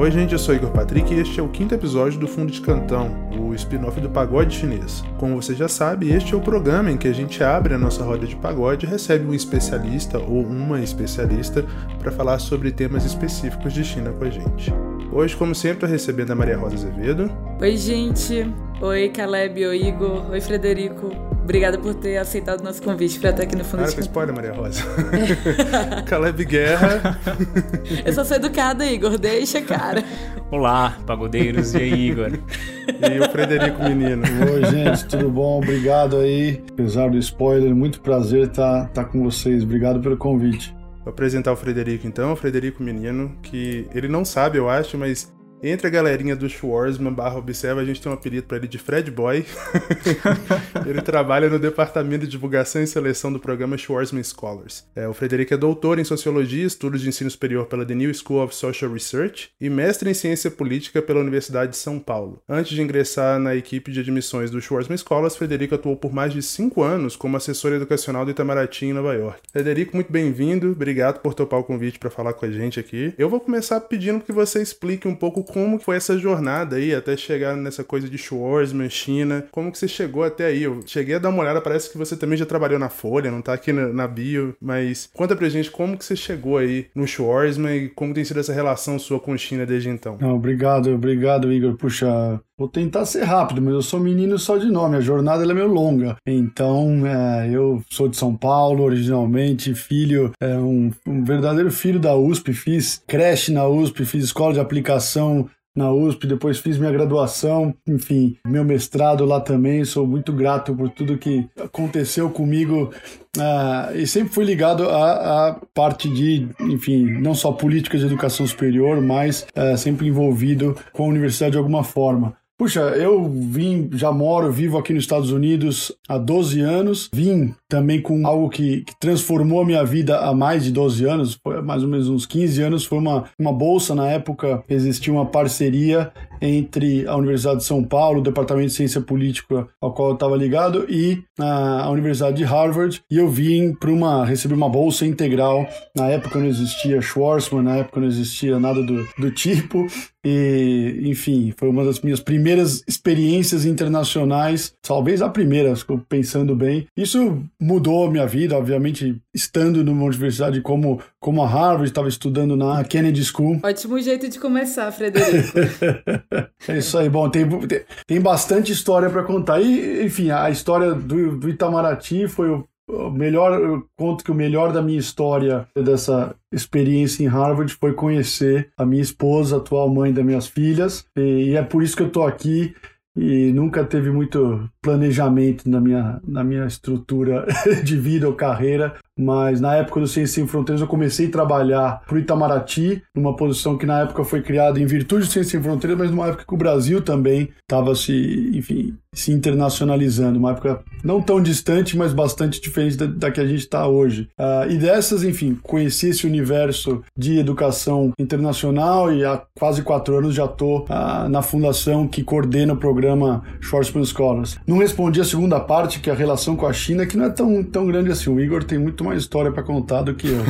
Oi, gente, eu sou Igor Patrick e este é o quinto episódio do Fundo de Cantão, o spin-off do pagode chinês. Como você já sabe, este é o programa em que a gente abre a nossa roda de pagode e recebe um especialista ou uma especialista para falar sobre temas específicos de China com a gente. Hoje, como sempre, eu recebendo a Maria Rosa Azevedo. Oi, gente. Oi, Caleb. Oi, Igor. Oi, Frederico. Obrigada por ter aceitado o nosso convite para estar aqui no Fundo Cara, de com spoiler, Maria Rosa. Caleb Guerra. Eu só sou educada, Igor. Deixa, cara. Olá, pagodeiros. E aí, Igor? e o Frederico Menino. Oi, gente, tudo bom? Obrigado aí. Apesar do spoiler, muito prazer estar, estar com vocês. Obrigado pelo convite. Vou apresentar o Frederico então, o Frederico Menino, que ele não sabe, eu acho, mas entre a galerinha do Schwarzman barra Observa, a gente tem um apelido para ele de Fred Boy. ele trabalha no departamento de divulgação e seleção do programa Schwarzman Scholars. É, o Frederico é doutor em Sociologia, Estudos de Ensino Superior pela The New School of Social Research e mestre em Ciência Política pela Universidade de São Paulo. Antes de ingressar na equipe de admissões do Schwarzman Scholars, Frederico atuou por mais de cinco anos como assessor educacional do Itamaraty em Nova York. Frederico, muito bem-vindo. Obrigado por topar o convite para falar com a gente aqui. Eu vou começar pedindo que você explique um pouco como foi essa jornada aí até chegar nessa coisa de Schwarzman, China. Como que você chegou até aí? Eu cheguei a dar uma olhada, parece que você também já trabalhou na Folha, não tá aqui na, na bio, mas conta pra gente como que você chegou aí no Schwarzman e como tem sido essa relação sua com China desde então. Não, obrigado, obrigado, Igor. Puxa, Vou tentar ser rápido, mas eu sou menino só de nome, a jornada é meio longa. Então, é, eu sou de São Paulo originalmente, filho, é, um, um verdadeiro filho da USP, fiz creche na USP, fiz escola de aplicação na USP, depois fiz minha graduação, enfim, meu mestrado lá também. Sou muito grato por tudo que aconteceu comigo uh, e sempre fui ligado à, parte de, enfim, não só política de educação superior, mas uh, sempre envolvido com a universidade de alguma forma. Puxa, eu vim, já moro, vivo aqui nos Estados Unidos há 12 anos. Vim também com algo que, que, transformou a minha vida há mais de 12 anos, mais ou menos uns 15 anos. Foi uma, uma bolsa, na época existia uma parceria entre a Universidade de São Paulo, o Departamento de Ciência Política ao qual eu estava ligado, e a, a, Universidade de Harvard. E eu vim para uma, recebi uma bolsa integral. Na época não existia Schwarzman, na época não existia nada do, do tipo. E, enfim, foi uma das minhas primeiras experiências internacionais, talvez a primeira, pensando bem. Isso mudou a minha vida, obviamente, estando numa universidade como, como a Harvard, estava estudando na Kennedy School. Ótimo jeito de começar, Frederico. é isso aí, bom, tem, tem bastante história para contar. E, enfim, a história do, do Itamaraty foi o melhor, eu conto que o melhor da minha história dessa experiência em Harvard foi conhecer a minha esposa, atual mãe das minhas filhas, e, é por isso que eu estou aqui e nunca teve muito planejamento na minha, na minha estrutura de vida ou carreira, mas na época do Ciência Sem Fronteiras eu comecei a trabalhar para o Itamaraty, numa posição que na época foi criada em virtude do Ciência Sem Fronteiras, mas numa época que o Brasil também estava se, enfim, se internacionalizando, uma época não tão distante, mas bastante diferente da, da que a gente está hoje. Uh, e dessas, enfim, conheci esse universo de educação internacional e há quase quatro anos já estou uh, na fundação que coordena o programa Schwarzman Scholars. Não respondi a segunda parte, que é a relação com a China, que não é tão, tão grande assim. O Igor tem muito mais história para contar do que eu.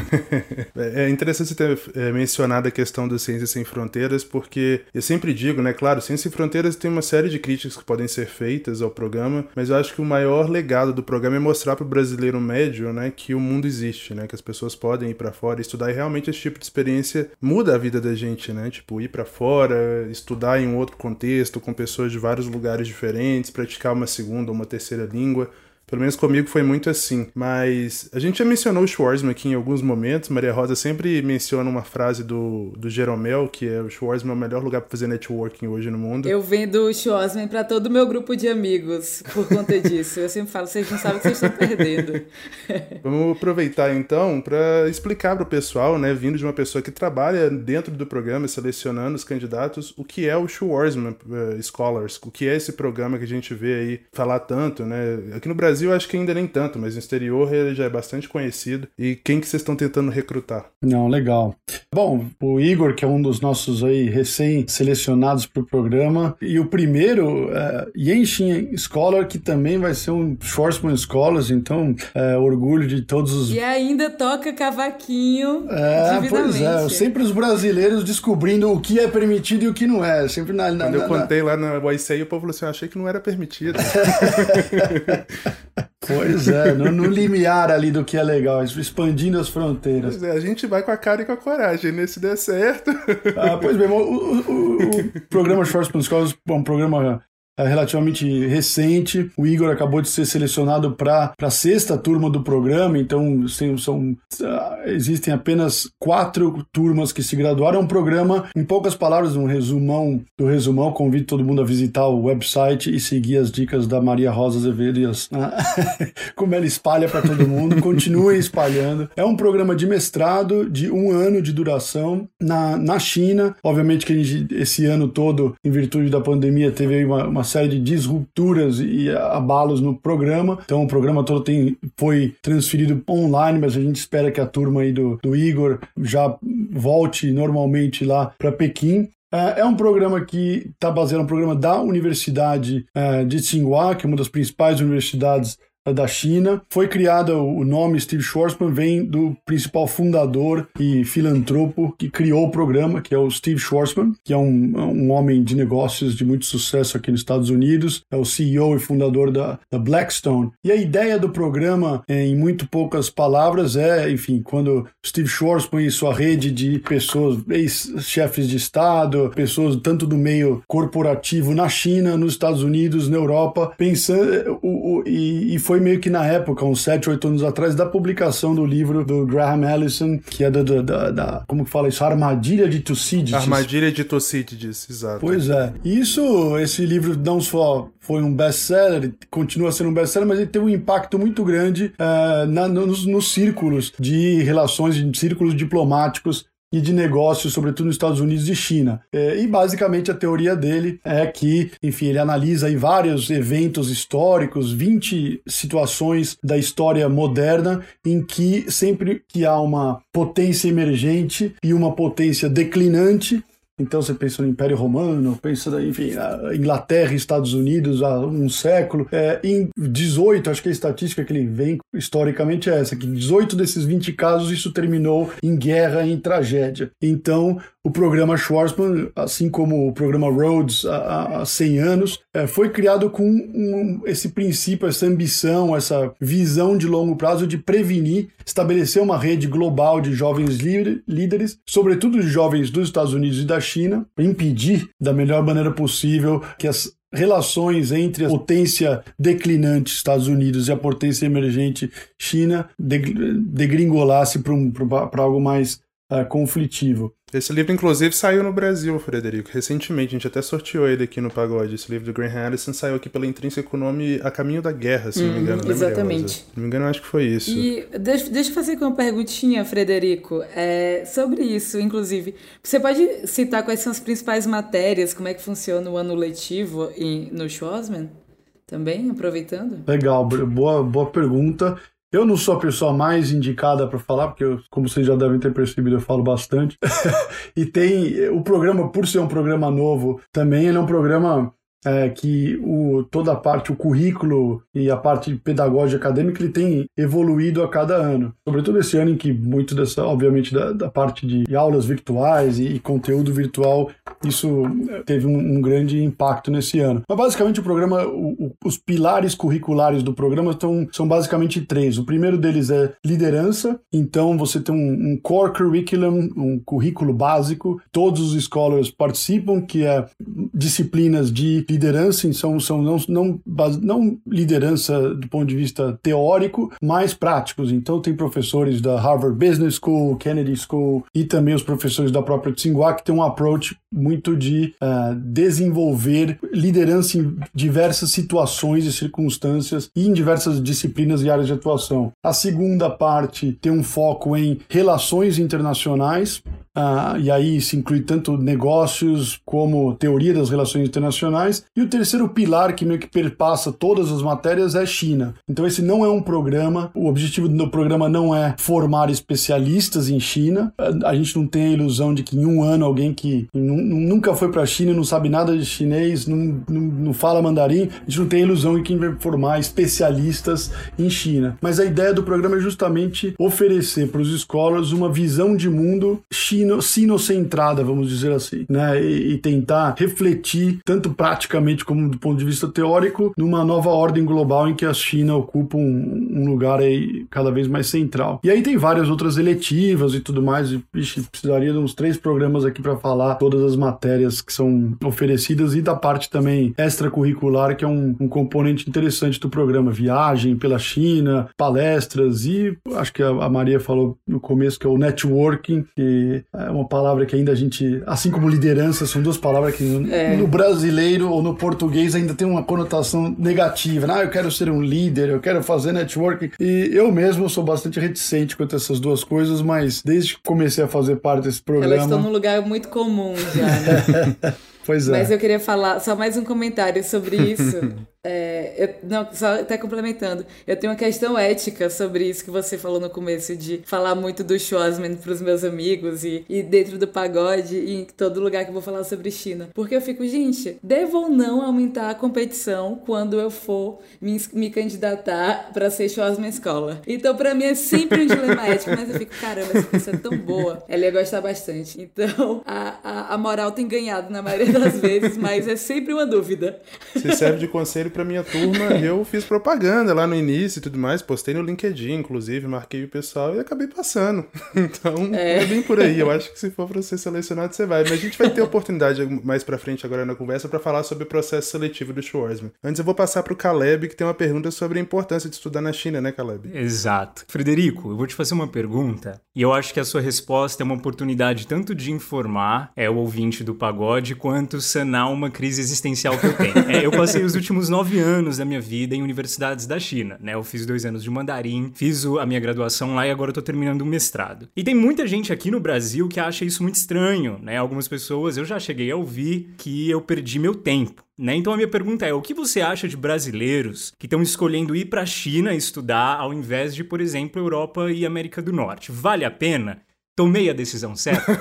é interessante você ter é, mencionado a questão do Ciência Sem Fronteiras, porque eu sempre digo, né, claro, Ciência Sem Fronteiras tem uma série de críticas que podem ser feitas ao programa, mas eu acho que o maior legado do programa é mostrar para o brasileiro médio, né, que o mundo existe, né, que as pessoas podem ir para fora estudar e realmente esse tipo de experiência muda a vida da gente, né, tipo ir para fora, estudar em um outro contexto com pessoas de vários lugares diferentes, praticar uma segunda ou uma terceira língua. Pelo menos comigo foi muito assim. Mas a gente já mencionou o Schwarzman aqui em alguns momentos. Maria Rosa sempre menciona uma frase do, do Jeromel, que é o Schwarzman é o melhor lugar para fazer networking hoje no mundo. Eu vendo o Schwarzman para todo o meu grupo de amigos por conta disso. Eu sempre falo, vocês não sabem o que vocês estão perdendo. Vamos aproveitar então para explicar para o pessoal, né, vindo de uma pessoa que trabalha dentro do programa, selecionando os candidatos, o que é o Schwarzman uh, Scholars, o que é esse programa que a gente vê aí falar tanto, né? Aqui no Brasil Brasil acho que ainda nem tanto, mas no exterior ele já é bastante conhecido. E quem que vocês estão tentando recrutar? Não, legal. Bom, o Igor, que é um dos nossos aí recém-selecionados para o programa, e o primeiro, é, Yenshin Scholar, que também vai ser um Schwarzman Scholars, então é, orgulho de todos os... E ainda toca cavaquinho É, pois é, sempre os brasileiros descobrindo o que é permitido e o que não é, sempre na... na Quando eu na, contei lá na YCI, o povo falou assim, eu achei que não era permitido. Pois é, no, no, limiar ali do que é legal, expandindo as fronteiras. Pois é, a gente vai com a cara e com a coragem, né? Se der certo. Ah, pois bem, o, o, o, o programa Shorts Scholars é um programa é relativamente recente. O Igor acabou de ser selecionado para a sexta turma do programa, então são, são, ah, existem apenas quatro turmas que se graduaram. É um programa, em poucas palavras, um resumão do resumão. Convido todo mundo a visitar o website e seguir as dicas da Maria Rosa Azevedo e as, ah, como ela espalha para todo mundo. Continue espalhando. É um programa de mestrado de um ano de duração na, na China. Obviamente que gente, esse ano todo, em virtude da pandemia, teve uma, uma série de disrupturas e abalos no programa. Então o programa todo tem, foi transferido online, mas a gente espera que a turma aí do, do Igor já volte normalmente lá para Pequim. É, é um programa que está baseado no programa da Universidade é, de Tsinghua, que é uma das principais universidades da China. Foi criada, o nome Steve Schwarzman vem do principal fundador e filantropo que criou o programa, que é o Steve Schwarzman, que é um, um homem de negócios de muito sucesso aqui nos Estados Unidos, é o CEO e fundador da, da Blackstone. E a ideia do programa, em muito poucas palavras, é, enfim, quando Steve Schwarzman e sua rede de pessoas, ex-chefes de Estado, pessoas tanto do meio corporativo na China, nos Estados Unidos, na Europa, pensando, o, o, e, e foi meio que na época, uns 7, 8 anos atrás, da publicação do livro do Graham Allison, que é da, da, da como que fala isso? Armadilha de Tucídides. Armadilha de Tucídides, exato. Pois é. Isso, esse livro não só foi um best-seller, continua sendo um best-seller, mas ele teve um impacto muito grande uh, na, nos, nos círculos de relações, de círculos diplomáticos e de negócios, sobretudo nos Estados Unidos e China. É, e basicamente a teoria dele é que, enfim, ele analisa aí vários eventos históricos, 20 situações da história moderna em que sempre que há uma potência emergente e uma potência declinante, então você pensa no Império Romano, pensa, enfim, Inglaterra e Estados Unidos há um século. É, em 18, acho que a estatística que ele vem historicamente é essa, que 18 desses 20 casos isso terminou em guerra, em tragédia. Então, o programa Schwarzman, assim como o programa Rhodes há, há 100 anos, é, foi criado com um, esse princípio, essa ambição, essa visão de longo prazo de prevenir, estabelecer uma rede global de jovens líderes, sobretudo de jovens dos Estados Unidos e da China, impedir da melhor maneira possível que as relações entre a potência declinante Estados Unidos e a potência emergente China degringolasse para um, algo mais uh, conflitivo. Esse livro, inclusive, saiu no Brasil, Frederico, recentemente. A gente até sorteou ele aqui no Pagode. Esse livro do Graham Harrison saiu aqui pela Intrínseco nome A Caminho da Guerra, se não me uhum, engano. exatamente. Se não me engano, acho que foi isso. E deixa, deixa eu fazer aqui uma perguntinha, Frederico, é, sobre isso, inclusive. Você pode citar quais são as principais matérias, como é que funciona o ano letivo em, no Schwarzman? Também, aproveitando? Legal, boa, boa pergunta. Eu não sou a pessoa mais indicada para falar, porque, eu, como vocês já devem ter percebido, eu falo bastante. e tem o programa, por ser um programa novo, também ele é um programa é, que o, toda a parte, o currículo e a parte pedagógica acadêmica, ele tem evoluído a cada ano. Sobretudo esse ano em que muito dessa, obviamente, da, da parte de aulas virtuais e, e, conteúdo virtual, isso é, teve um, um, grande impacto nesse ano. Mas basicamente o programa, o, o, os pilares curriculares do programa estão, são basicamente três. O primeiro deles é liderança, então você tem um, um core curriculum, um currículo básico, todos os scholars participam, que é disciplinas de liderança, são, são não, não, não liderança do ponto de vista teórico, mas práticos. Então tem professores da Harvard Business School, Kennedy School e também os professores da própria Tsinghua que tem um approach muito de uh, desenvolver liderança em diversas situações e circunstâncias e em diversas disciplinas e áreas de atuação. A segunda parte tem um foco em relações internacionais, ah, e aí se inclui tanto negócios como teoria das relações internacionais. E o terceiro pilar, que meio que perpassa todas as matérias, é China. Então esse não é um programa, o objetivo do programa não é formar especialistas em China. A gente não tem a ilusão de que em um ano alguém que nunca foi para a China, não sabe nada de chinês, não, não, não fala mandarim, a gente não tem a ilusão de que vai formar especialistas em China. Mas a ideia do programa é justamente oferecer para os escolas uma visão de mundo sinocentrada, vamos dizer assim, né? E, e, tentar refletir, tanto praticamente como do ponto de vista teórico, numa nova ordem global em que a China ocupa um, um lugar aí cada vez mais central. E aí tem várias outras eletivas e tudo mais, e vixe, precisaria de uns três programas aqui para falar todas as matérias que são oferecidas e da parte também extracurricular, que é um, um componente interessante do programa, viagem pela China, palestras e acho que a Maria falou no começo que é o networking, que é uma palavra que ainda a gente, assim como liderança, são duas palavras que é. no brasileiro ou no português ainda tem uma conotação negativa. Né? Ah, eu quero ser um líder, eu quero fazer networking. E eu mesmo sou bastante reticente quanto a essas duas coisas, mas desde que comecei a fazer parte desse programa. Elas estão num lugar muito comum já, né? Pois é. Mas eu queria falar só mais um comentário sobre isso. É, eu, não, só até complementando. Eu tenho uma questão ética sobre isso que você falou no começo, de falar muito do Schwarzman pros meus amigos e, e dentro do pagode e em todo lugar que eu vou falar sobre China. Porque eu fico, gente, devo ou não aumentar a competição quando eu for me, me candidatar para ser Schwarzman Escola? Então, para mim é sempre um dilema ético, mas eu fico, caramba, essa pessoa é tão boa. Ela ia gostar bastante. Então, a, a, a moral tem ganhado na maioria das vezes, mas é sempre uma dúvida. Se serve de conselho para minha turma, eu fiz propaganda lá no início e tudo mais, postei no LinkedIn, inclusive, marquei o pessoal e acabei passando. Então, é, é bem por aí. Eu acho que se for para ser selecionado, você vai. Mas a gente vai ter oportunidade mais para frente agora na conversa para falar sobre o processo seletivo do Schwarzman. Antes eu vou passar para o Caleb, que tem uma pergunta sobre a importância de estudar na China, né, Caleb? Exato. Frederico, eu vou te fazer uma pergunta e eu acho que a sua resposta é uma oportunidade tanto de informar é o ouvinte do pagode, quanto sanar uma crise existencial que eu tenho. É, eu passei os últimos nove nove anos da minha vida em universidades da China, né? Eu fiz dois anos de mandarim, fiz a minha graduação lá e agora eu tô terminando o mestrado. E tem muita gente aqui no Brasil que acha isso muito estranho, né? Algumas pessoas, eu já cheguei a ouvir que eu perdi meu tempo. Né? Então a minha pergunta é: o que você acha de brasileiros que estão escolhendo ir para a China estudar ao invés de, por exemplo, Europa e América do Norte? Vale a pena? Tomei a decisão certa.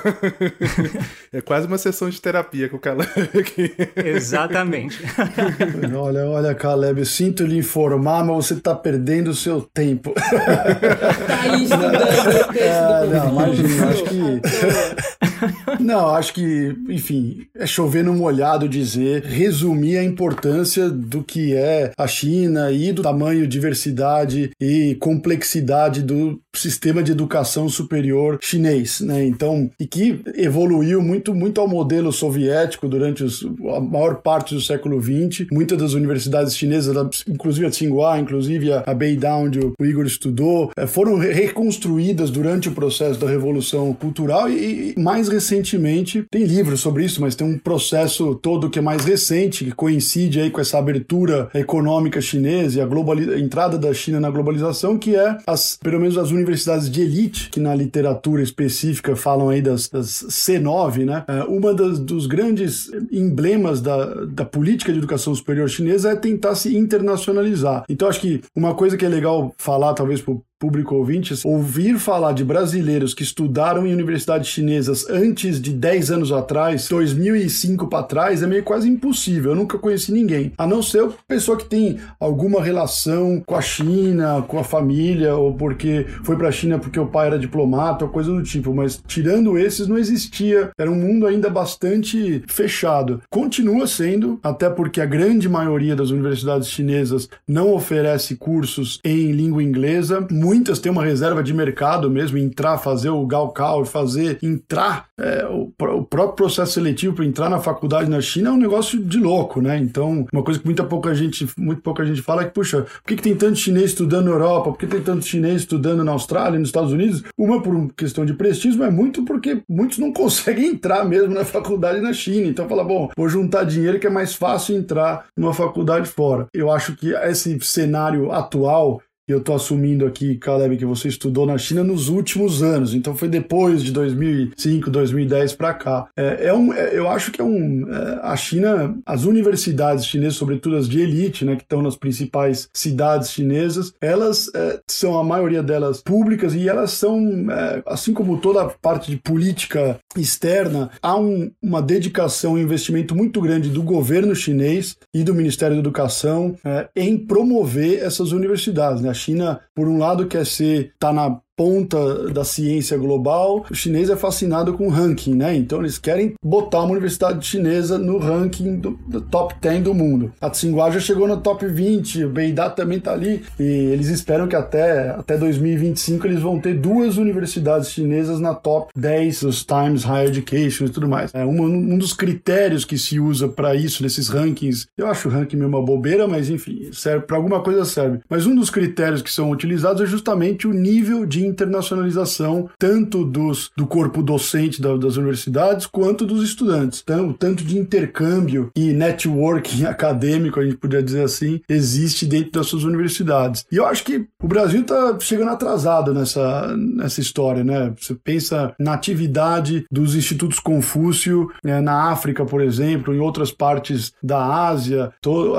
é quase uma sessão de terapia com o Caleb aqui. Exatamente. olha, olha, Caleb, sinto lhe informar, mas você está perdendo o seu tempo. Tá aí estudando é, Não, imagina, acho que... Não, acho que, enfim, é chover no molhado dizer, resumir a importância do que é a China e do tamanho, diversidade e complexidade do sistema de educação superior chinês né? Então, e que evoluiu muito, muito ao modelo soviético durante os, a maior parte do século XX. Muitas das universidades chinesas, inclusive a Tsinghua, inclusive a Beidou, onde o Igor estudou, eh, foram reconstruídas durante o processo da revolução cultural e, e mais recentemente tem livros sobre isso, mas tem um processo todo que é mais recente, que coincide aí com essa abertura econômica chinesa e a, a entrada da China na globalização, que é as, pelo menos as universidades de elite, que na literatura específica falam aí das, das C9, né? É, uma das, dos grandes emblemas da, da política de educação superior chinesa é tentar se internacionalizar. Então acho que uma coisa que é legal falar, talvez pro público ouvintes, ouvir falar de brasileiros que estudaram em universidades chinesas antes de 10 anos atrás, 2005 para trás, é meio quase impossível. Eu nunca conheci ninguém, a não ser pessoa que tem alguma relação com a China, com a família, ou porque foi para a China porque o pai era diplomata, ou coisa do tipo. Mas tirando esses, não existia. Era um mundo ainda bastante fechado. Continua sendo, até porque a grande maioria das universidades chinesas não oferece cursos em língua inglesa muitas têm uma reserva de mercado mesmo, entrar, fazer o Gaokao, fazer, entrar, é, o, o, próprio processo seletivo para entrar na faculdade na China é um negócio de louco, né? Então, uma coisa que muita pouca gente, muito pouca gente fala é que, puxa, por que, que tem tanto chinês estudando na Europa? Por que tem tanto chinês estudando na Austrália, nos Estados Unidos? Uma por questão de prestígio, mas muito porque muitos não conseguem entrar mesmo na faculdade na China. Então, fala, bom, vou juntar dinheiro que é mais fácil entrar numa faculdade fora. Eu acho que esse cenário atual eu tô assumindo aqui, Caleb, que você estudou na China nos últimos anos, então foi depois de 2005, 2010 para cá. É, é um, é, eu acho que é um. É, a China, as universidades chinesas, sobretudo as de elite, né, que estão nas principais cidades chinesas, elas é, são a maioria delas públicas e elas são, é, assim como toda a parte de política externa, há um, uma dedicação e investimento muito grande do governo chinês e do Ministério da Educação é, em promover essas universidades. Né? China, por um lado, quer ser, tá na ponta da ciência global, o chinês é fascinado com ranking, né? Então eles querem botar uma universidade chinesa no ranking do, do top 10 do mundo. A Tsinghua já chegou no top 20, o Beidá também tá ali, e eles esperam que até, até 2025 eles vão ter duas universidades chinesas na top 10 dos Times Higher Education e tudo mais. É um, um dos critérios que se usa para isso nesses rankings. Eu acho o ranking meio uma bobeira, mas enfim, serve para alguma coisa serve. Mas um dos critérios que são utilizados é justamente o nível de internacionalização tanto dos, do corpo docente da, das universidades quanto dos estudantes. Então, tanto de intercâmbio e networking acadêmico, a gente poderia dizer assim, existe dentro das suas universidades. E eu acho que o Brasil está chegando atrasado nessa, nessa história, né? Você pensa na atividade dos institutos Confúcio né, na África, por exemplo, em outras partes da Ásia.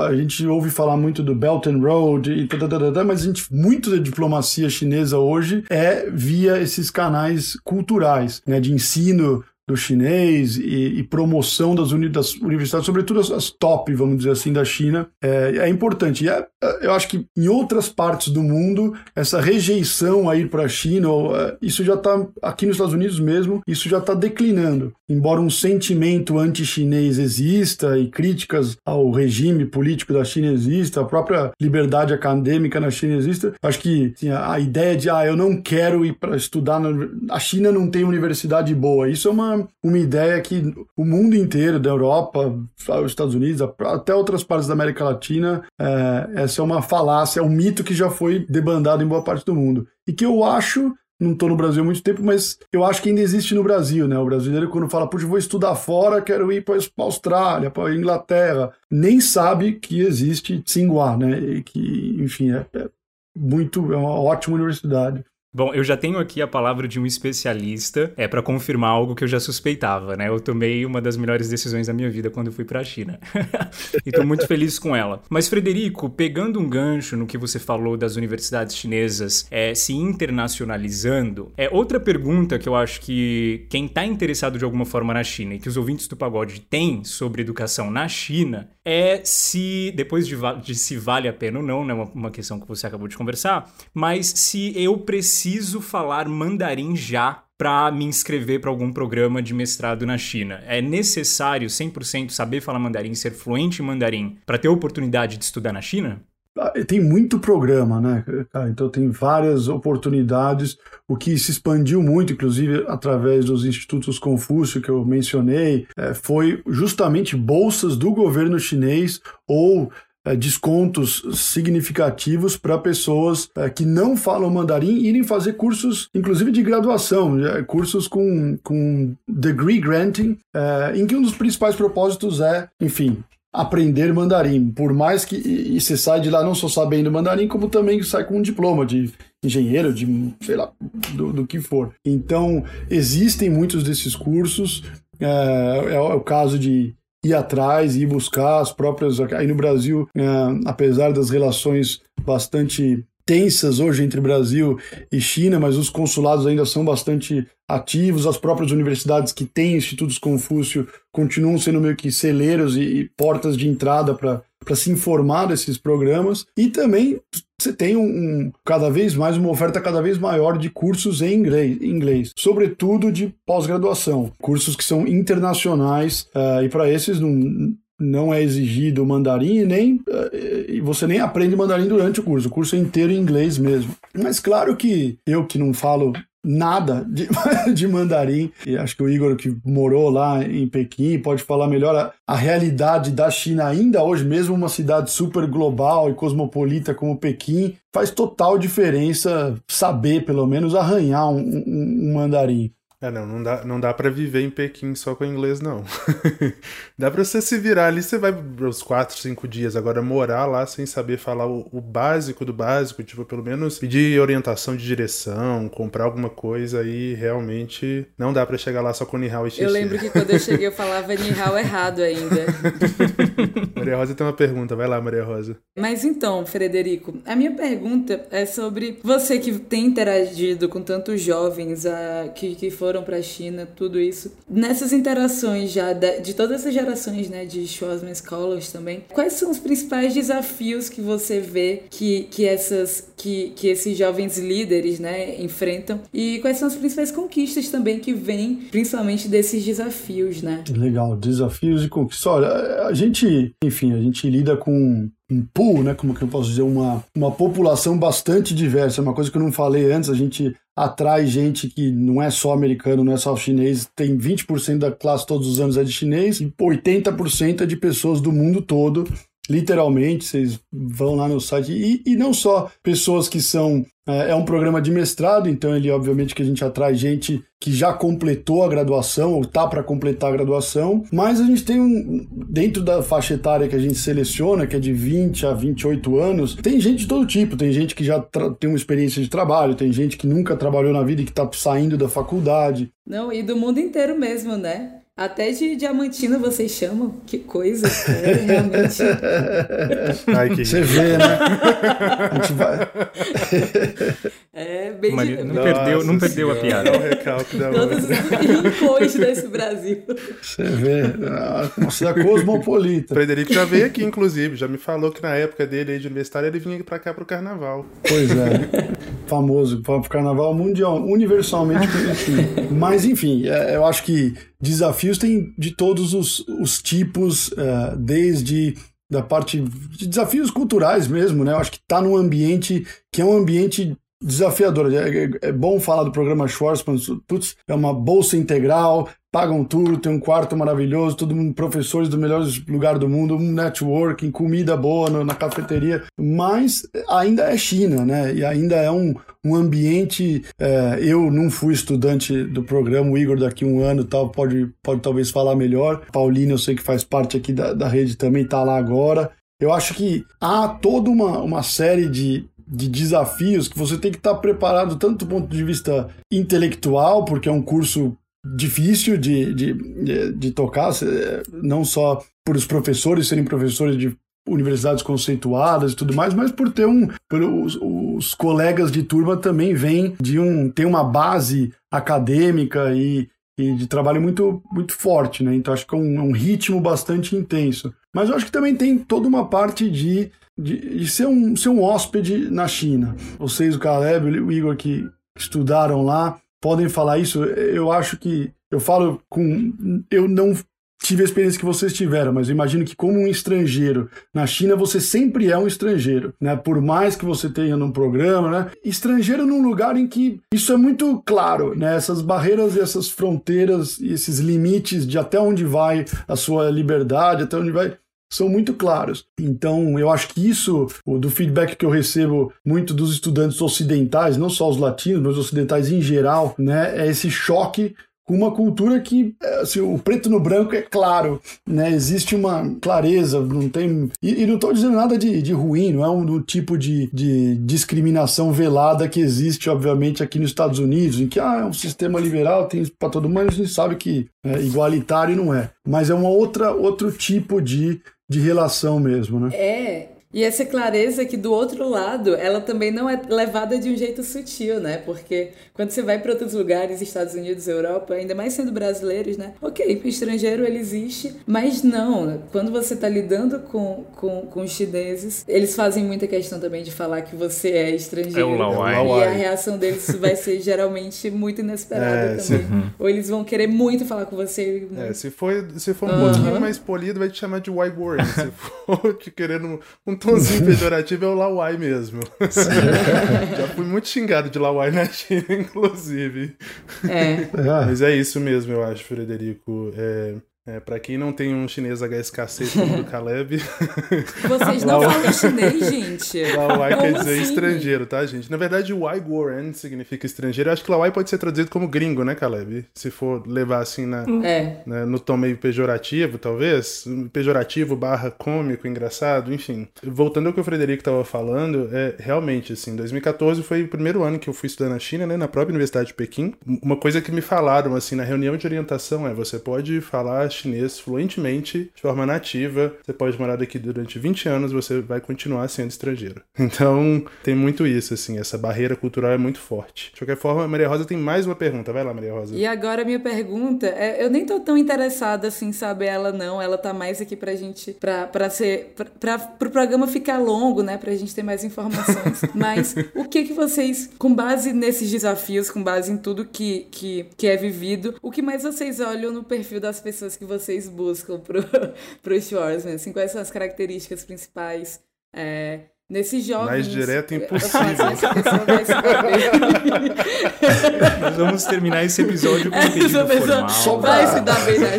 a gente ouve falar muito do Belt and Road, e mas a gente, muito da diplomacia chinesa hoje é via esses canais culturais, né, de ensino do chinês e, e promoção das, uni, das, universidades, sobretudo as, as, top, vamos dizer assim, da China, é, é importante. E é, é, eu acho que em outras partes do mundo, essa rejeição a ir para a China, é, isso já está, aqui nos Estados Unidos mesmo, isso já está declinando. Embora um sentimento anti-chinês exista e críticas ao regime político da China exista, a própria liberdade acadêmica na China exista, acho que assim, a, ideia de, ah, eu não quero ir para estudar, na, a China não tem universidade boa, isso é uma uma, ideia que o mundo inteiro, da Europa, os Estados Unidos, até outras partes da América Latina, é, essa é uma falácia, é um mito que já foi debandado em boa parte do mundo. E que eu acho não estou no Brasil há muito tempo, mas eu acho que ainda existe no Brasil, né? O brasileiro, quando fala, puxa, vou estudar fora, quero ir para a Austrália, para a Inglaterra, nem sabe que existe Tsinghua, né? E que, enfim, é, é muito, é uma ótima universidade. Bom, eu já tenho aqui a palavra de um especialista, é para confirmar algo que eu já suspeitava, né? Eu tomei uma das melhores decisões da minha vida quando fui para a China. e tô muito feliz com ela. Mas Frederico, pegando um gancho no que você falou das universidades chinesas é, se internacionalizando, é outra pergunta que eu acho que quem tá interessado de alguma forma na China e que os ouvintes do pagode têm sobre educação na China é se depois de, de se vale a pena ou não, né? Uma, uma questão que você acabou de conversar, mas se eu preciso preciso falar mandarim já para me inscrever para algum programa de mestrado na China? É necessário 100% saber falar mandarim, ser fluente em mandarim para ter oportunidade de estudar na China? Ah, tem muito programa, né? Então tem várias oportunidades. O que se expandiu muito, inclusive através dos institutos Confúcio que eu mencionei, é, foi justamente bolsas do governo chinês ou é, descontos significativos para pessoas é, que não falam mandarim irem fazer cursos, inclusive de graduação, cursos com, com degree granting, é, em que um dos principais propósitos é, enfim, aprender mandarim. Por mais que e você sai de lá não só sabendo mandarim, como também sai com um diploma de engenheiro, de sei lá, do, do que for. Então, existem muitos desses cursos. É, é, o caso de ir atrás e buscar as próprias. Aí no Brasil, é, apesar das relações bastante tensas hoje entre Brasil e China, mas os consulados ainda são bastante ativos, as próprias universidades que têm institutos Confúcio continuam sendo meio que celeiros e, e portas de entrada para para se informar desses programas e também você tem um, um, cada vez mais uma oferta cada vez maior de cursos em inglês, inglês sobretudo de pós-graduação, cursos que são internacionais uh, e para esses não, não é exigido mandarim nem uh, e você nem aprende mandarim durante o curso, o curso é inteiro em inglês mesmo. Mas claro que eu que não falo nada de, de mandarim. E acho que o Igor, que morou lá em Pequim, pode falar melhor a, a, realidade da China ainda hoje, mesmo uma cidade super global e cosmopolita como Pequim, faz total diferença saber, pelo menos, arranhar um, um, um mandarim. É, não, não dá, não dá para viver em Pequim só com inglês, não. dá pra você se virar ali, você vai os quatro, cinco dias. Agora, morar lá sem saber falar o, o, básico do básico, tipo, pelo menos pedir orientação de direção, comprar alguma coisa aí, realmente não dá para chegar lá só com Nihao e Xixi. Eu lembro que quando eu cheguei eu falava Nihao errado ainda. Maria Rosa tem uma pergunta, vai lá, Maria Rosa. Mas então, Frederico, a minha pergunta é sobre você que tem interagido com tantos jovens a, que, que foram para a China, tudo isso. Nessas interações já de, de todas essas gerações, né, de Schwarzman Scholars também, quais são os principais desafios que você vê que, que, essas, que, que esses jovens líderes, né, enfrentam? E quais são as principais conquistas também que vêm, principalmente desses desafios, né? Legal, desafios e conquistas. Olha, a gente, enfim, a gente lida com um pool, né, como que eu posso dizer, uma, uma população bastante diversa. É uma coisa que eu não falei antes, a gente atrai gente que não é só americano, não é só chinês, tem 20% da classe todos os anos é de chinês e 80% é de pessoas do mundo todo literalmente, vocês vão lá no site, e, e não só pessoas que são. É, é, um programa de mestrado, então ele, obviamente, que a gente atrai gente que já completou a graduação ou tá para completar a graduação, mas a gente tem um. Dentro da faixa etária que a gente seleciona, que é de 20 a 28 anos, tem gente de todo tipo, tem gente que já tem uma experiência de trabalho, tem gente que nunca trabalhou na vida e que tá saindo da faculdade. Não, e do mundo inteiro mesmo, né? Até de diamantina vocês chamam? Que coisa, é, realmente. Ai, que... Você vê, né? A gente vai. É, bem de... não, perdeu, não perdeu a piada. É o recalque da Todos os rincões desse Brasil. Você vê, uma cidade cosmopolita. O Frederico já veio aqui, inclusive, já me falou que na época dele aí de universitário ele vinha pra cá pro carnaval. Pois é, famoso, pro carnaval mundial, universalmente conhecido. Mas enfim, é, eu acho que desafios tem de todos os, os tipos, uh, desde da parte de desafios culturais mesmo, né? Eu acho que está num ambiente que é um ambiente desafiador. É, é, é, bom falar do programa Schwarzman, putz, é uma bolsa integral, pagam tudo, tem um quarto maravilhoso, todo mundo, professores do melhor lugar do mundo, um networking, comida boa no, na cafeteria, mas ainda é China, né? E ainda é um, um ambiente. É, eu não fui estudante do programa, o Igor daqui um ano tal pode, pode talvez falar melhor. Paulina, eu sei que faz parte aqui da, da rede também, está lá agora. Eu acho que há toda uma, uma série de, de desafios que você tem que estar preparado tanto do ponto de vista intelectual, porque é um curso difícil de, de, de, tocar, não só por os professores serem professores de universidades conceituadas e tudo mais, mas por ter um. Os, os colegas de turma também vêm de um. tem uma base acadêmica e, e de trabalho muito, muito forte, né? Então acho que é um, é um ritmo bastante intenso. Mas eu acho que também tem toda uma parte de, de, de ser, um, ser um hóspede na China. Vocês, o Caleb, o Igor, que estudaram lá, podem falar isso. Eu acho que eu falo com. Eu não tive a experiência que vocês tiveram, mas eu imagino que como um estrangeiro na China você sempre é um estrangeiro, né? Por mais que você tenha num programa, né? Estrangeiro num lugar em que isso é muito claro, né? Essas barreiras e essas fronteiras e esses limites de até onde vai a sua liberdade, até onde vai são muito claros. Então, eu acho que isso, do feedback que eu recebo muito dos estudantes ocidentais, não só os latinos, mas os ocidentais em geral, né, é esse choque com uma cultura que assim, o preto no branco é claro, né? Existe uma clareza, não tem. E, e não estou dizendo nada de, de ruim, não é um, um tipo de, de discriminação velada que existe, obviamente, aqui nos Estados Unidos, em que ah, é um sistema liberal, tem para todo mundo, a gente sabe que é igualitário não é. Mas é uma outra outro tipo de de relação mesmo, né? É, e essa clareza que do outro lado, ela também não é levada de um jeito sutil, né? Porque quando você vai para outros lugares, Estados Unidos, Europa, ainda mais sendo brasileiros, né? Ok, o estrangeiro ele existe, mas não. Quando você está lidando com, com, com os chineses, eles fazem muita questão também de falar que você é estrangeiro. É o Lawai. E a reação deles vai ser geralmente muito inesperada é, também. Uhum. Ou eles vão querer muito falar com você. É, se for, se for um uhum. pouquinho mais polido, vai te chamar de white word. se for te querendo um tomzinho pejorativo é o Lawai mesmo. Já fui muito xingado de Lawai na China, inclusive. É. Mas é isso mesmo, eu acho, Frederico. É... É, pra quem não tem um chinês HSKC como do Caleb. Vocês não falam chinês, gente. Lawai quer dizer assim? estrangeiro, tá, gente? Na verdade, Wai Goren significa estrangeiro. Eu acho que Lawai pode ser traduzido como gringo, né, Caleb? Se for levar assim na, é. né, no tom meio pejorativo, talvez. Pejorativo barra cômico, engraçado, enfim. Voltando ao que o Frederico tava falando, é realmente, assim, 2014 foi o primeiro ano que eu fui estudar na China, né, na própria Universidade de Pequim. Uma coisa que me falaram, assim, na reunião de orientação é: você pode falar chinês fluentemente, de forma nativa. Você pode morar daqui durante 20 anos, você vai continuar sendo estrangeiro. Então, tem muito isso, assim, essa barreira cultural é muito forte. De qualquer forma, Maria Rosa tem mais uma pergunta. Vai lá, Maria Rosa. E agora, minha pergunta, é, eu nem tô tão interessada, assim, em saber ela, não. Ela tá mais aqui pra gente, pra, pra ser, pra, pra, pro programa ficar longo, né, pra gente ter mais informações. Mas, o que que vocês, com base nesses desafios, com base em tudo que, que, que é vivido, o que mais vocês olham no perfil das pessoas que vocês buscam pro, pro Schwarzman? Assim, quais são as características principais é, nesses jovens? Mais direto impossível. Nós vamos terminar esse episódio com um pedido formal. Só vai se dar bem, né?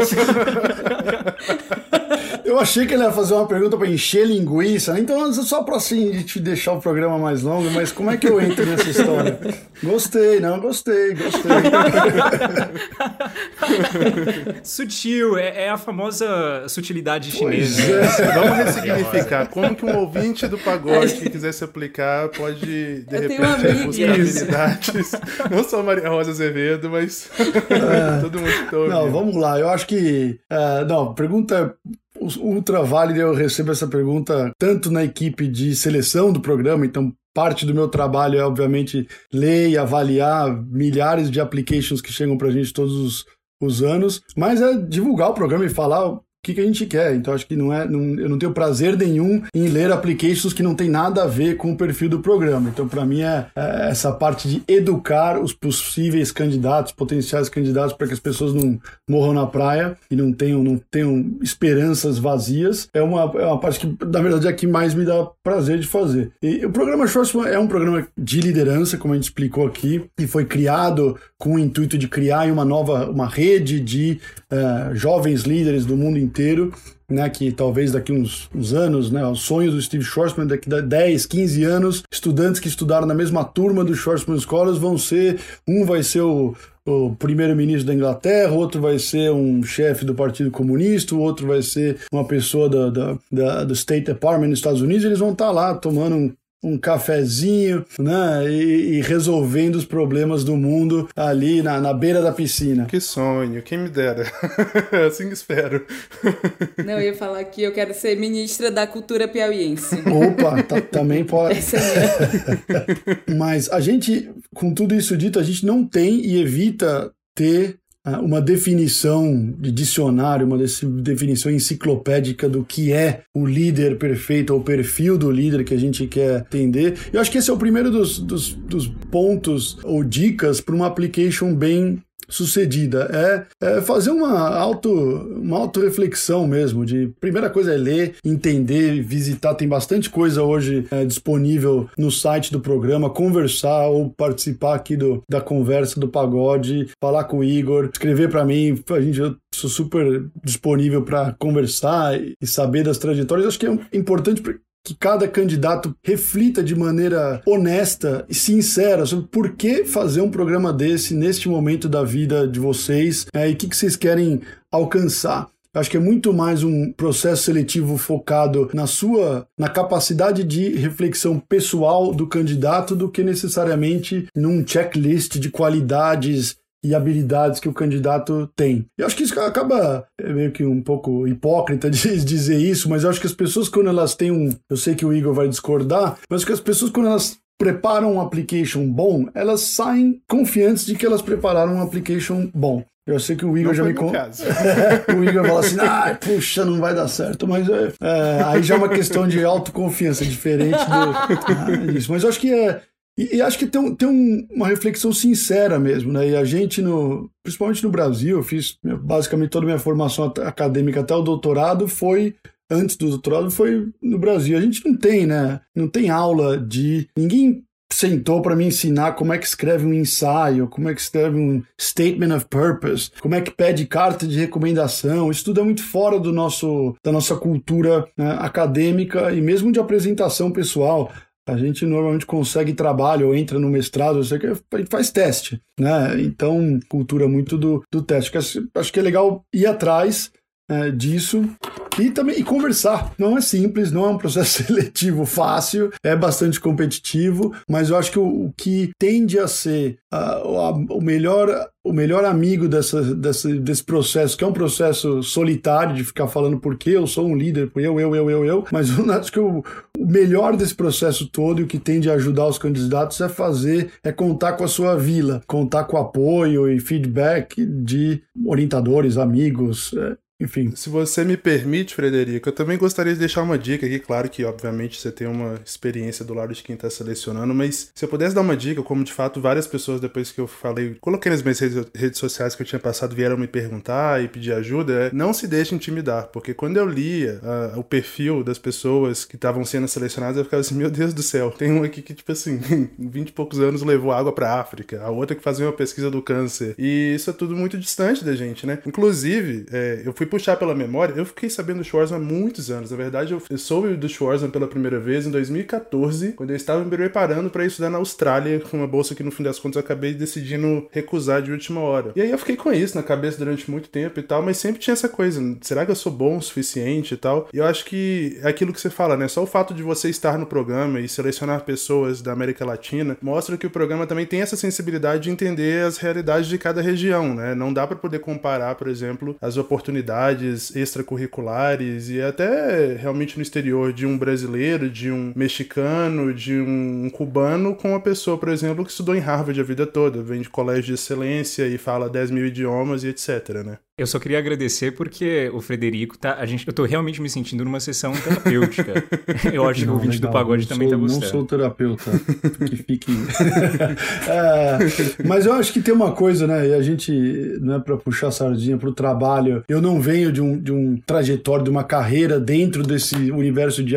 Eu achei que ele ia fazer uma pergunta para encher linguiça, né? então só para assim te deixar o programa mais longo, mas como é que eu entro nessa história? Gostei, não, gostei, gostei. Sutil, é, é, a famosa sutilidade chinesa. É. Vamos ressignificar. Como que um ouvinte do pagode que quiser se aplicar pode, de eu repente, buscar habilidades. Não só Maria Rosa Azevedo, mas é. todo mundo que tá Não, vamos lá. Eu acho que. Uh, não, pergunta ultra válida. Eu recebo essa pergunta tanto na equipe de seleção do programa, então parte do meu trabalho é, obviamente, ler e avaliar milhares de applications que chegam para a gente todos os, os anos, mas é divulgar o programa e falar que, que a gente quer. Então acho que não é, não, eu não tenho prazer nenhum em ler applications que não tem nada a ver com o perfil do programa. Então para mim é, é, essa parte de educar os possíveis candidatos, potenciais candidatos para que as pessoas não morram na praia e não tenham, não tenham esperanças vazias. É uma, é uma parte que na verdade é a que mais me dá prazer de fazer. E o programa Schwarzman é um programa de liderança, como a gente explicou aqui, e foi criado com o intuito de criar uma nova uma rede de uh, jovens líderes do mundo inteiro, né, que talvez daqui uns, uns anos, né, o sonho do Steve Schwarzman daqui a 10, 15 anos, estudantes que estudaram na mesma turma do Schwarzman Scholars vão ser, um vai ser o, o primeiro-ministro da Inglaterra, outro vai ser um chefe do Partido Comunista, o outro vai ser uma pessoa da, da, da, do State Department dos Estados Unidos, eles vão estar lá tomando um um cafezinho, né? E, e, resolvendo os problemas do mundo ali na, na beira da piscina. Que sonho, quem me dera. assim espero. Não, eu ia falar que eu quero ser ministra da cultura piauiense. Opa, tá, também pode. Essa é Mas a gente, com tudo isso dito, a gente não tem e evita ter uma definição de dicionário, uma definição enciclopédica do que é o líder perfeito, ou o perfil do líder que a gente quer entender. Eu acho que esse é o primeiro dos, dos, dos pontos ou dicas para uma application bem sucedida. É, é, fazer uma auto uma autoreflexão mesmo. De primeira coisa é ler, entender, visitar. Tem bastante coisa hoje é, disponível no site do programa, conversar ou participar aqui do, da conversa do pagode, falar com o Igor, escrever para mim. A gente eu sou super disponível para conversar e saber das trajetórias. Acho que é importante que cada candidato reflita de maneira honesta e sincera sobre por que fazer um programa desse neste momento da vida de vocês é, e o que, que vocês querem alcançar. Acho que é muito mais um processo seletivo focado na sua na capacidade de reflexão pessoal do candidato do que necessariamente num checklist de qualidades e habilidades que o candidato tem. Eu acho que isso acaba é meio que um pouco hipócrita de dizer isso, mas eu acho que as pessoas quando elas têm um, eu sei que o Igor vai discordar, mas que as pessoas quando elas preparam um application bom, elas saem confiantes de que elas prepararam um application bom. Eu sei que o Igor não já me contou. o Igor fala assim: ah, puxa, não vai dar certo. Mas é, é, aí já é uma questão de autoconfiança, diferente do, disso. Mas eu acho que é, e, e, acho que tem, um, tem um, uma reflexão sincera mesmo, né? E a gente, no, principalmente no Brasil, eu fiz basicamente toda a minha formação acadêmica até o doutorado foi antes do doutorado foi no Brasil. A gente não tem, né? Não tem aula de ninguém sentou para me ensinar como é que escreve um ensaio, como é que escreve um statement of purpose, como é que pede carta de recomendação. Isso tudo é muito fora do nosso, da nossa cultura né, acadêmica e mesmo de apresentação pessoal. A gente normalmente consegue trabalho ou entra no mestrado, a gente faz teste, né? Então, cultura muito do, do teste. Acho que é legal ir atrás é, disso e também e conversar. Não é simples, não é um processo seletivo fácil, é bastante competitivo, mas eu acho que o, o que tende a ser uh, o melhor o melhor amigo dessa, dessa, desse processo, que é um processo solitário de ficar falando porque eu sou um líder, eu, eu, eu, eu, eu, mas eu acho que o, o melhor desse processo todo e o que tende a ajudar os candidatos é fazer, é contar com a sua vila, contar com apoio e feedback de orientadores, amigos, é, enfim. Se você me permite, Frederico, eu também gostaria de deixar uma dica aqui. Claro que, obviamente, você tem uma experiência do lado de quem está selecionando, mas se eu pudesse dar uma dica, como de fato várias pessoas, depois que eu falei, coloquei nas minhas redes, sociais que eu tinha passado, vieram me perguntar e pedir ajuda, é não se deixe intimidar, porque quando eu lia uh, o perfil das pessoas que estavam sendo selecionadas, eu ficava assim: meu Deus do céu, tem um aqui que, tipo assim, 20 e poucos anos levou água para África, a outra que fazia uma pesquisa do câncer, e isso é tudo muito distante da gente, né? Inclusive, é, eu fui puxar pela memória, eu fiquei sabendo do Schwarzman há muitos anos. Na verdade, eu soube do Schwarzman pela primeira vez em 2014, quando eu estava me preparando para estudar na Austrália, com uma bolsa que no fim das contas eu acabei decidindo recusar de última hora. E aí eu fiquei com isso na cabeça durante muito tempo e tal, mas sempre tinha essa coisa: será que eu sou bom o suficiente e tal? E eu acho que é aquilo que você fala, né? Só o fato de você estar no programa e selecionar pessoas da América Latina mostra que o programa também tem essa sensibilidade de entender as realidades de cada região, né? Não dá para poder comparar, por exemplo, as oportunidades extracurriculares e até realmente no exterior de um brasileiro, de um mexicano, de um cubano com uma pessoa, por exemplo, que estudou em Harvard a vida toda, vem de colégio de excelência e fala 10 mil idiomas e etc, né? Eu só queria agradecer porque o Frederico tá. A gente, eu tô realmente me sentindo numa sessão terapêutica. eu acho não, que o ouvinte legal, do pagode também sou, tá gostando. Não sou terapeuta. que fique. é, mas eu acho que tem uma coisa, né? E a gente, não é pra puxar a sardinha pro trabalho. Eu não venho de um, de um trajetório, de uma carreira dentro desse universo de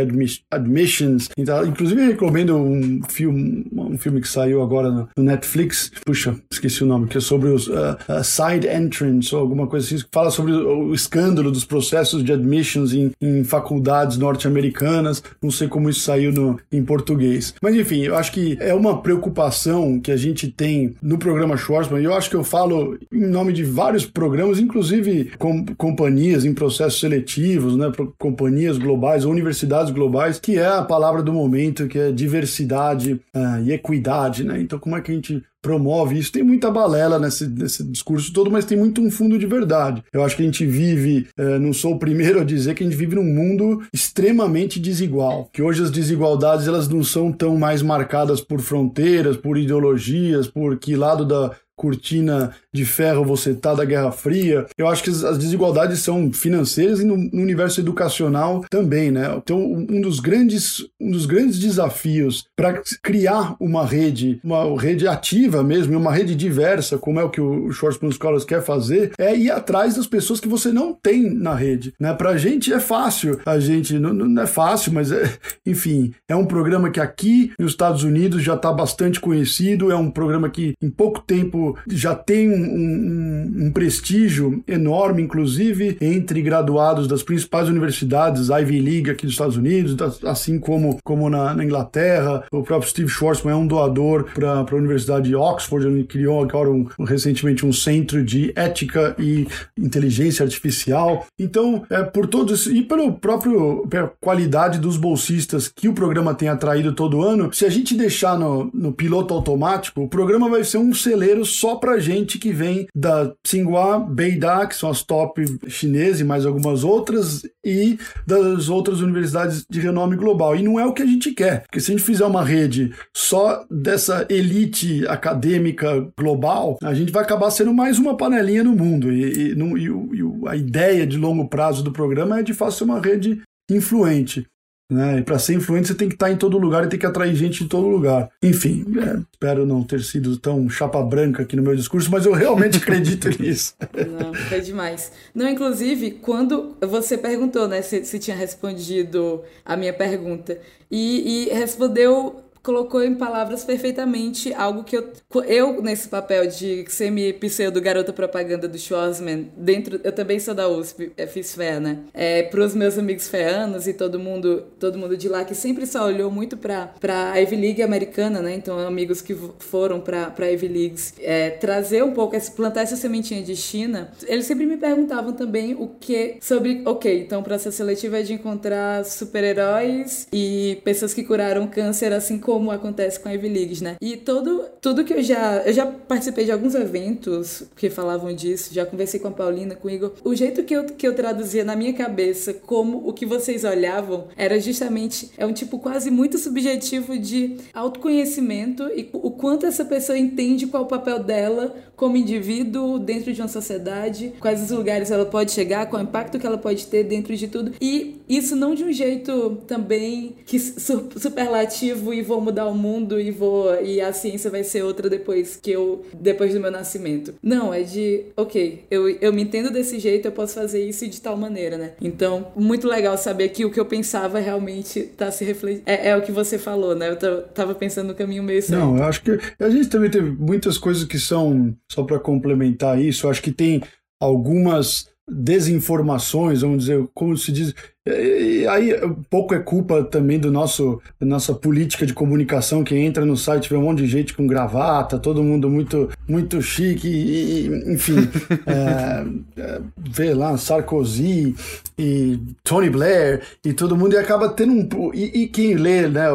admissions. Então, inclusive, eu recomendo um filme, um filme que saiu agora no, no Netflix. Puxa, esqueci o nome, que é sobre os uh, uh, side entrance ou alguma coisa que fala sobre o escândalo dos processos de admissions em, em faculdades norte-americanas. Não sei como isso saiu no, em português. Mas enfim, eu acho que é uma preocupação que a gente tem no programa Schwarzman. E eu acho que eu falo em nome de vários programas, inclusive com companhias em processos seletivos, né, companhias globais universidades globais, que é a palavra do momento, que é diversidade uh, e equidade. Né? Então, como é que a gente promove isso. Tem muita balela nesse, nesse discurso todo, mas tem muito um fundo de verdade. Eu acho que a gente vive, é, não sou o primeiro a dizer que a gente vive num mundo extremamente desigual, que hoje as desigualdades elas não são tão mais marcadas por fronteiras, por ideologias, por que lado da cortina de ferro você tá da Guerra Fria. Eu acho que as desigualdades são financeiras e no, no universo educacional também, né? Então, um dos grandes, um dos grandes desafios para criar uma rede, uma rede ativa mesmo, uma rede diversa, como é o que o Schwarzman Scholars quer fazer, é ir atrás das pessoas que você não tem na rede, né? Pra gente é fácil, a gente não, não é fácil, mas é, enfim, é um programa que aqui nos Estados Unidos já está bastante conhecido, é um programa que em pouco tempo já tem um, um, um, prestígio enorme, inclusive entre graduados das principais universidades, Ivy League aqui dos Estados Unidos, assim como, como na, na Inglaterra. O próprio Steve Schwarzman é um doador para a Universidade de Oxford, ele criou agora um, recentemente um centro de ética e inteligência artificial. Então, é por todos e pelo próprio pela qualidade dos bolsistas que o programa tem atraído todo ano, se a gente deixar no, no piloto automático, o programa vai ser um celeiro só para gente que vem da Tsinghua, Beida, que são as top chinesas e mais algumas outras, e das outras universidades de renome global. E não é o que a gente quer, porque se a gente fizer uma rede só dessa elite acadêmica global, a gente vai acabar sendo mais uma panelinha no mundo. E, e, e, e a ideia de longo prazo do programa é de fato ser uma rede influente. Né? E para ser influente você tem que estar tá em todo lugar e tem que atrair gente em todo lugar. Enfim, é, espero não ter sido tão chapa branca aqui no meu discurso, mas eu realmente acredito nisso. Não, foi demais. Não, inclusive, quando você perguntou, né, se, se tinha respondido a minha pergunta e, e respondeu colocou em palavras perfeitamente algo que eu, eu nesse papel de semi-pseudo garota propaganda do Schwarzman, dentro, eu também sou da USP, é, fiz fé, né? É, pros meus amigos feanos e todo mundo, todo mundo de lá que sempre só olhou muito pra, pra Ivy League americana, né? Então, amigos que foram pra, pra Ivy Leagues, é, trazer um pouco, plantar essa sementinha de China, eles sempre me perguntavam também o que sobre, ok, então o processo seletivo é de encontrar super-heróis e pessoas que curaram câncer, assim como acontece com a Ivy Leagues, né? E todo, tudo que eu já. Eu já participei de alguns eventos que falavam disso, já conversei com a Paulina, com o Igor. O jeito que eu, que eu traduzia na minha cabeça como o que vocês olhavam era justamente. É um tipo quase muito subjetivo de autoconhecimento e o quanto essa pessoa entende qual o papel dela como indivíduo dentro de uma sociedade, quais os lugares ela pode chegar, qual o impacto que ela pode ter dentro de tudo. E isso não de um jeito também que superlativo e vou mudar o mundo e vou e a ciência vai ser outra depois que eu depois do meu nascimento. Não, é de, OK, eu, eu me entendo desse jeito, eu posso fazer isso de tal maneira, né? Então, muito legal saber que o que eu pensava realmente tá se refletindo. É, é, o que você falou, né? Eu tava pensando no caminho meio certo. Não, eu acho que a gente também teve muitas coisas que são só para complementar isso, acho que tem algumas desinformações, vamos dizer, como se diz, e aí, um pouco é culpa também do nosso da nossa política de comunicação que entra no site, vê um monte de gente com gravata, todo mundo muito muito chique, e, enfim, é, é, vê lá Sarkozy e Tony Blair e todo mundo e acaba tendo um e, e quem lê, né,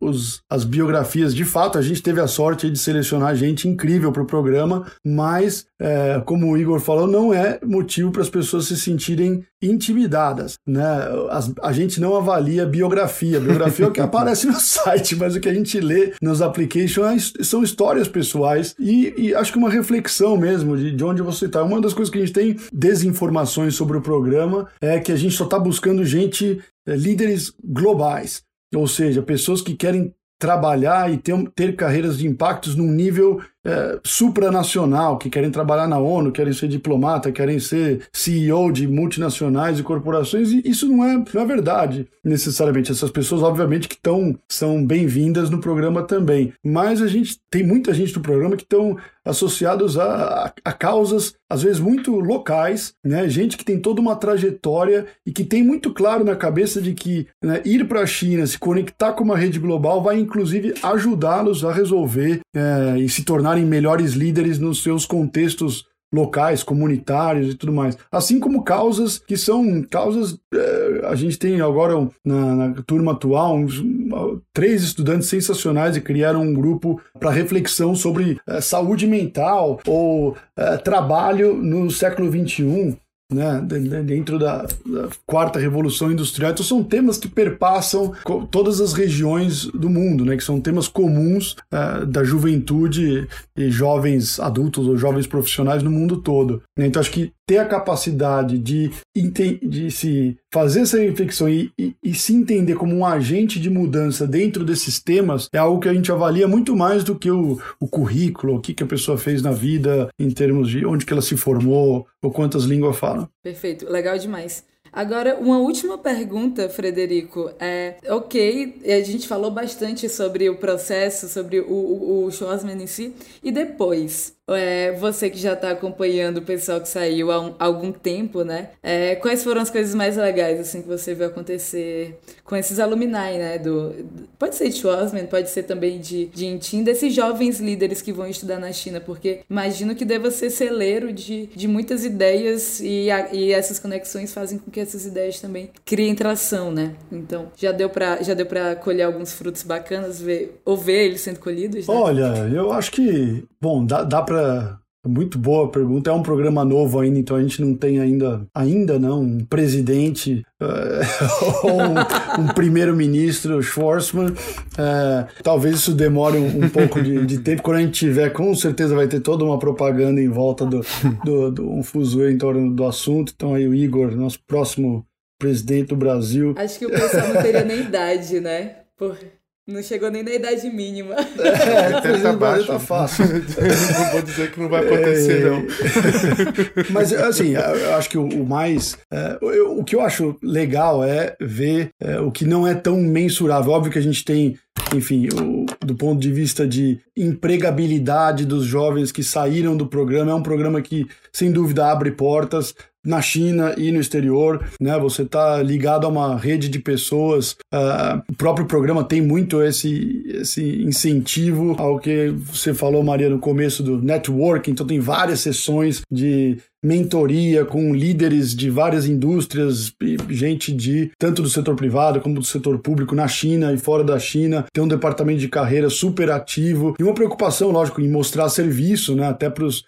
os, as biografias, de fato, a gente teve a sorte de selecionar gente incrível para o programa, mas é, como o Igor falou, não é motivo para as pessoas se sentirem intimidadas, né? A, a, gente não avalia biografia. Biografia é o que aparece no site, mas o que a gente lê nos applications é são histórias pessoais e, e, acho que uma reflexão mesmo de, de onde você está. Uma das coisas que a gente tem desinformações sobre o programa é que a gente só está buscando gente, é, líderes globais. Ou seja, pessoas que querem trabalhar e ter, ter carreiras de impactos num nível é, supranacional, que querem trabalhar na ONU, querem ser diplomata, querem ser CEO de multinacionais e corporações, e isso não é, não é verdade necessariamente. Essas pessoas, obviamente, que estão são bem-vindas no programa também. Mas a gente tem muita gente no programa que estão associados a, a, a, causas, às vezes, muito locais, né? Gente que tem toda uma trajetória e que tem muito claro na cabeça de que né, ir para a China, se conectar com uma rede global, vai inclusive ajudá-los a resolver é, e se tornar tornarem melhores líderes nos seus contextos locais, comunitários e tudo mais. Assim como causas que são causas. É, a gente tem agora na, na turma atual uns, três estudantes sensacionais e criaram um grupo para reflexão sobre é, saúde mental ou é, trabalho no século XXI né, dentro da, da, quarta revolução industrial. Então são temas que perpassam todas as regiões do mundo, né, que são temas comuns uh, da juventude e jovens adultos ou jovens profissionais no mundo todo. Então acho que ter a capacidade de, de se fazer essa reflexão e, e, e, se entender como um agente de mudança dentro desses temas é algo que a gente avalia muito mais do que o, o currículo, o que, que a pessoa fez na vida em termos de onde que ela se formou ou quantas línguas fala. Perfeito, legal demais. Agora, uma última pergunta, Frederico. É, ok, a gente falou bastante sobre o processo, sobre o, o, o Schwarzman em si, e depois? É, você que já está acompanhando o pessoal que saiu há um, algum tempo, né? É, quais foram as coisas mais legais assim que você viu acontecer com esses alumni, né? Do, pode ser de Schwarzman, pode ser também de, de Intim, desses jovens líderes que vão estudar na China, porque imagino que deva ser celeiro de, de muitas ideias e, a, e essas conexões fazem com que essas ideias também criem tração, né? Então, já deu para já deu para colher alguns frutos bacanas, ver, ou ver eles sendo colhidos, né? Olha, eu acho que, bom, dá, dá para muito boa pergunta. É um programa novo ainda, então a gente não tem ainda, ainda não, um presidente uh, ou um, um primeiro-ministro Schwarzman. Uh, talvez isso demore um, um pouco de, de, tempo. Quando a gente tiver, com certeza vai ter toda uma propaganda em volta do, do, do um fuzuê em torno do assunto. Então aí o Igor, nosso próximo presidente do Brasil. Acho que o pessoal não teria nem idade, né? Por... Não chegou nem na idade mínima. É, até tá baixo. Tá fácil. não vou dizer que não vai acontecer, é... não. Mas, assim, eu acho que o, mais. É, eu, o que eu acho legal é ver é, o que não é tão mensurável. Óbvio que a gente tem, enfim, o, do ponto de vista de empregabilidade dos jovens que saíram do programa, é um programa que, sem dúvida, abre portas na China e no exterior, né? Você está ligado a uma rede de pessoas. Uh, o próprio programa tem muito esse, esse incentivo ao que você falou, Maria, no começo do networking. Então tem várias sessões de mentoria com líderes de várias indústrias, gente de tanto do setor privado como do setor público na China e fora da China. Tem um departamento de carreira super ativo e uma preocupação, lógico, em mostrar serviço, né? Até para os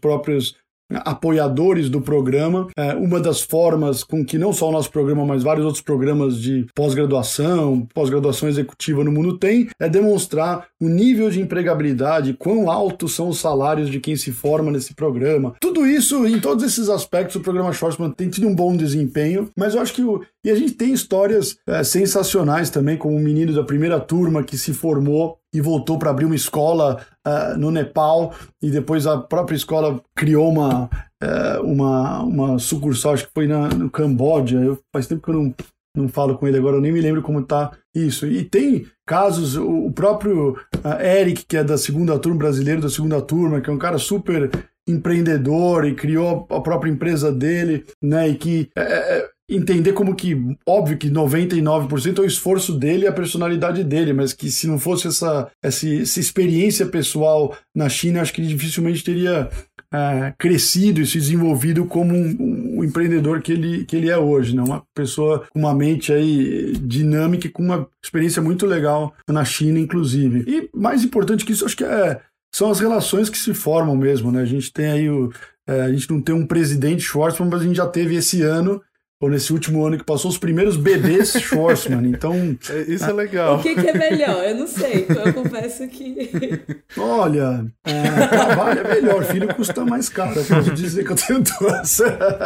próprios apoiadores do programa. É, uma das formas com que não só o nosso programa, mas vários outros programas de pós-graduação, pós-graduação executiva no mundo tem, é demonstrar o nível de empregabilidade, quão altos são os salários de quem se forma nesse programa. Tudo isso, em todos esses aspectos, o programa Schwarzman tem tido um bom desempenho, mas eu acho que o, e a gente tem histórias é, sensacionais também, como o um menino da primeira turma que se formou e voltou para abrir uma escola uh, no Nepal e depois a própria escola criou uma, uh, uma, uma sucursal, acho que foi na, no Camboja. Eu, faz tempo que eu não, não falo com ele agora, eu nem me lembro como tá isso. E tem casos, o, próprio uh, Eric, que é da segunda turma, brasileiro da segunda turma, que é um cara super empreendedor e criou a própria empresa dele, né? E que é entender como que, óbvio que 99% é o esforço dele e a personalidade dele, mas que se não fosse essa, essa, essa experiência pessoal na China, acho que ele dificilmente teria é, crescido e se desenvolvido como um, um, empreendedor que ele, que ele é hoje, né? uma pessoa com uma mente aí dinâmica e com uma experiência muito legal na China, inclusive. E mais importante que isso, acho que é, são as relações que se formam mesmo, né? A gente tem aí o, é, a gente não tem um presidente Schwarzman, mas a gente já teve esse ano ou nesse último ano que passou, os primeiros bebês Schwarzman. Então. É, isso é legal. O que, que, é melhor? Eu não sei. Eu confesso que. Olha, é, trabalho é melhor, filho custa mais caro. Eu posso dizer que eu tenho duas.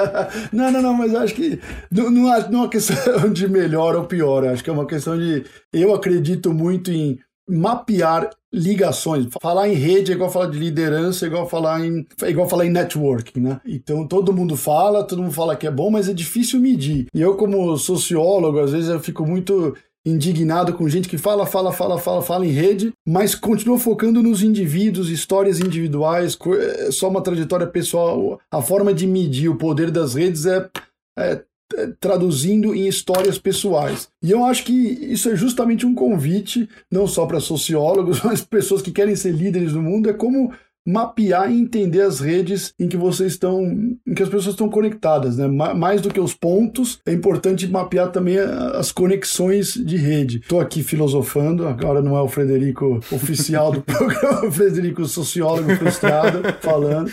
não, não, não, mas acho que não, não, é, não é uma questão de melhor ou pior. Acho que é uma questão de. Eu acredito muito em mapear ligações. Falar em rede é igual falar de liderança, é igual falar em, é igual falar em networking, né? Então todo mundo fala, todo mundo fala que é bom, mas é difícil medir. E eu, como sociólogo, às vezes eu fico muito indignado com gente que fala, fala, fala, fala, fala em rede, mas continua focando nos indivíduos, histórias individuais, é só uma trajetória pessoal. A forma de medir o poder das redes é, é traduzindo em histórias pessoais. E eu acho que isso é justamente um convite, não só para sociólogos, mas pessoas que querem ser líderes do mundo, é como mapear e entender as redes em que vocês estão, em que as pessoas estão conectadas, né? Mais do que os pontos, é importante mapear também as conexões de rede. Estou aqui filosofando, agora não é o Frederico oficial do programa, o Frederico sociólogo frustrado falando,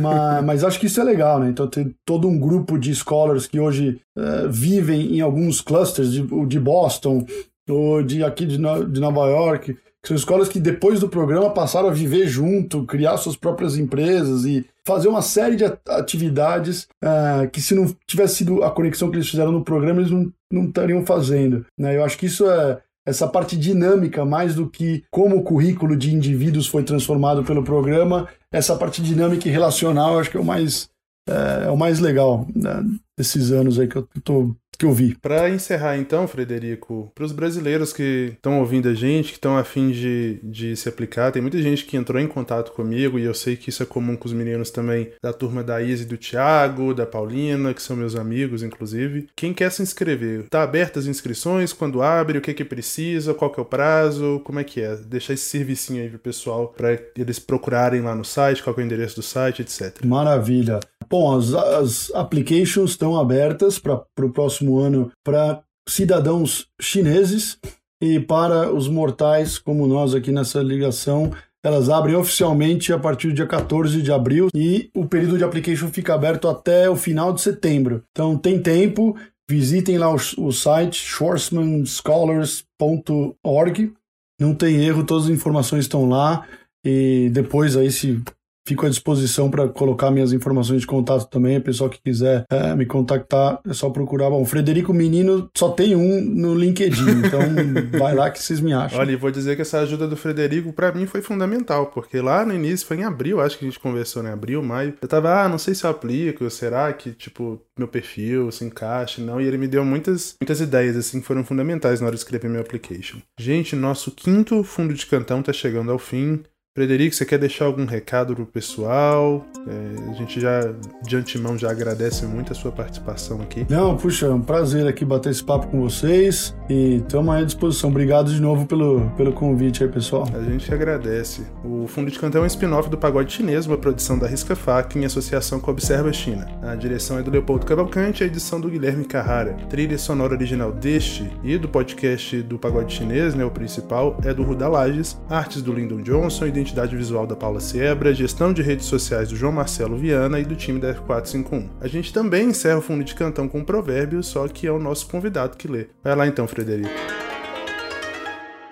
mas, mas acho que isso é legal, né? Então tem todo um grupo de scholars que hoje uh, vivem em alguns clusters de, de Boston ou de aqui de, de Nova York são escolas que depois do programa passaram a viver junto, criar suas próprias empresas e fazer uma série de atividades uh, que se não tivesse sido a conexão que eles fizeram no programa, eles não, não estariam fazendo. Né? Eu acho que isso é essa parte dinâmica, mais do que como o currículo de indivíduos foi transformado pelo programa, essa parte dinâmica e relacional, eu acho que é o mais, é, é o mais legal né, desses anos aí que eu estou que eu vi. Para encerrar então, Frederico, para os brasileiros que estão ouvindo a gente, que estão a fim de, de se aplicar, tem muita gente que entrou em contato comigo e eu sei que isso é comum com os meninos também da turma da Izzy e do Thiago, da Paulina, que são meus amigos, inclusive. Quem quer se inscrever, tá abertas as inscrições? Quando abre? O que que precisa? Qual que é o prazo? Como é que é? Deixar esse servicinho aí pro pessoal para eles procurarem lá no site, qual é o endereço do site, etc. Maravilha. Bom, as, as applications estão abertas para o próximo ano para cidadãos chineses e para os mortais como nós aqui nessa ligação. Elas abrem oficialmente a partir do dia 14 de abril e o período de application fica aberto até o final de setembro. Então tem tempo, visitem lá o, o site schwarzmanscholars.org. Não tem erro, todas as informações estão lá. E depois aí, se fico à disposição para colocar minhas informações de contato também. O pessoal que quiser é, me contactar, é só procurar. Bom, Frederico Menino só tem um no LinkedIn, então vai lá que vocês me acham. Olha, e vou dizer que essa ajuda do Frederico para mim foi fundamental, porque lá no início, foi em abril, acho que a gente conversou, né? Abril, maio. Eu tava, ah, não sei se eu aplico, será que, tipo, meu perfil se encaixa, não? E ele me deu muitas, muitas ideias, assim, que foram fundamentais na hora de escrever meu application. Gente, nosso quinto fundo de cantão tá chegando ao fim. Frederico, você quer deixar algum recado pro pessoal? É, a gente já, de antemão, já agradece muito a sua participação aqui. Não, puxa, é um prazer aqui bater esse papo com vocês e estamos à disposição. Obrigado de novo pelo, pelo convite aí, pessoal. A gente agradece. O Fundo de Cantão é um spin-off do Pagode Chinês, uma produção da Risca Faca em associação com a Observa China. A direção é do Leopoldo Cavalcante, a edição do Guilherme Carrara. Trilha sonora original deste e do podcast do Pagode Chinês, né, o principal, é do Ruda Lages, artes do Lyndon Johnson e identidade visual da Paula Siebra, gestão de redes sociais do João Marcelo Viana e do time da F451. A gente também encerra o fundo de cantão com um provérbio, só que é o nosso convidado que lê. Vai lá então, Frederico.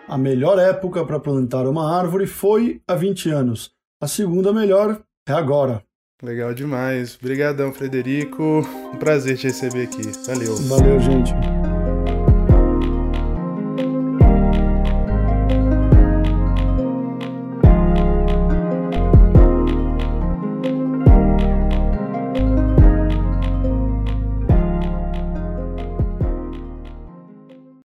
A melhor época para plantar uma árvore foi há 20 anos. A segunda melhor é agora. Legal demais. Obrigadão, Frederico. Um prazer te receber aqui. Valeu. Valeu, gente.